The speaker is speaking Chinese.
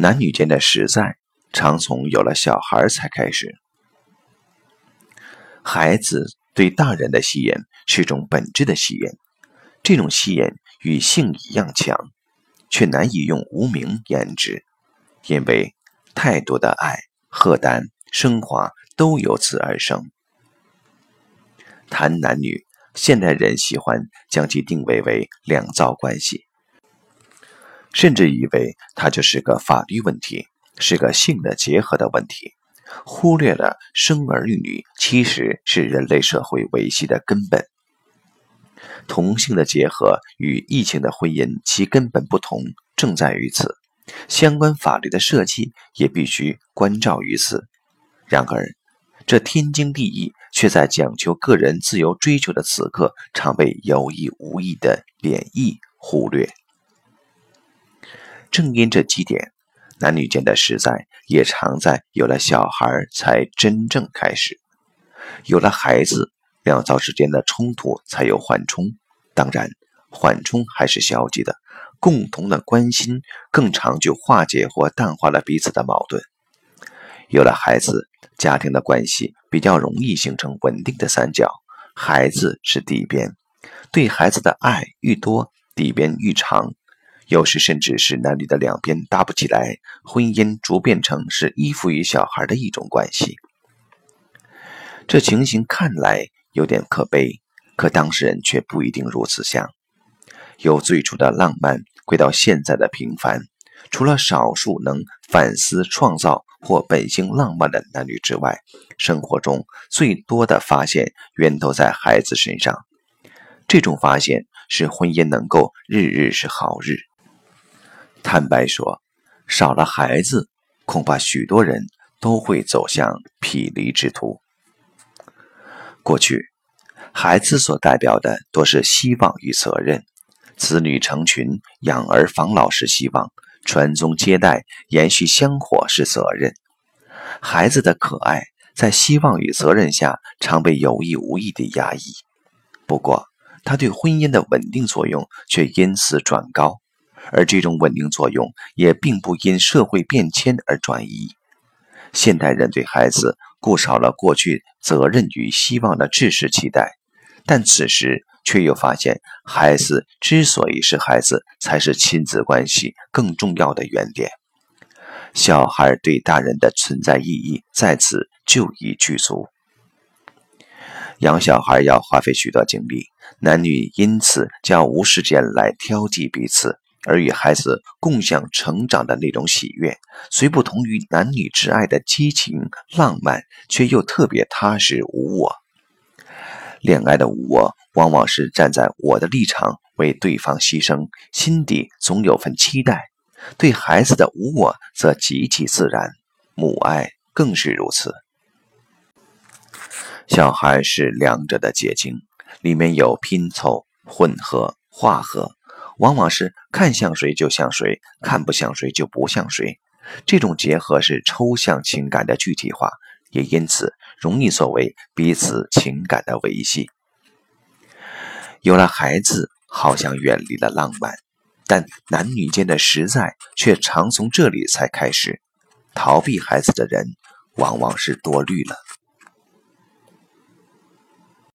男女间的实在，常从有了小孩才开始。孩子对大人的吸引是种本质的吸引，这种吸引与性一样强，却难以用无名言之，因为太多的爱、荷担、升华都由此而生。谈男女，现代人喜欢将其定位为两造关系，甚至以为它就是个法律问题，是个性的结合的问题，忽略了生儿育女其实是人类社会维系的根本。同性的结合与异性的婚姻其根本不同，正在于此，相关法律的设计也必须关照于此。然而，这天经地义，却在讲求个人自由追求的此刻，常被有意无意的贬义忽略。正因这几点，男女间的实在也常在有了小孩才真正开始。有了孩子，两造之间的冲突才有缓冲。当然，缓冲还是消极的，共同的关心更长久化解或淡化了彼此的矛盾。有了孩子。家庭的关系比较容易形成稳定的三角，孩子是底边，对孩子的爱愈多，底边愈长，有时甚至是男女的两边搭不起来，婚姻逐变成是依附于小孩的一种关系。这情形看来有点可悲，可当事人却不一定如此想。由最初的浪漫归到现在的平凡，除了少数能反思创造。或本性浪漫的男女之外，生活中最多的发现源头在孩子身上。这种发现使婚姻能够日日是好日。坦白说，少了孩子，恐怕许多人都会走向匹离之途。过去，孩子所代表的多是希望与责任，子女成群、养儿防老是希望。传宗接代、延续香火是责任。孩子的可爱，在希望与责任下，常被有意无意地压抑。不过，他对婚姻的稳定作用却因此转高，而这种稳定作用也并不因社会变迁而转移。现代人对孩子固少了过去责任与希望的制式期待，但此时。却又发现，孩子之所以是孩子，才是亲子关系更重要的原点。小孩对大人的存在意义在此就已具足。养小孩要花费许多精力，男女因此将无时间来挑剔彼此，而与孩子共享成长的那种喜悦，虽不同于男女之爱的激情浪漫，却又特别踏实无我。恋爱的无我，往往是站在我的立场为对方牺牲，心底总有份期待。对孩子的无我，则极其自然，母爱更是如此。小孩是两者的结晶，里面有拼凑、混合、化合，往往是看像谁就像谁，看不像谁就不像谁。这种结合是抽象情感的具体化。也因此容易作为彼此情感的维系。有了孩子，好像远离了浪漫，但男女间的实在却常从这里才开始。逃避孩子的人，往往是多虑了。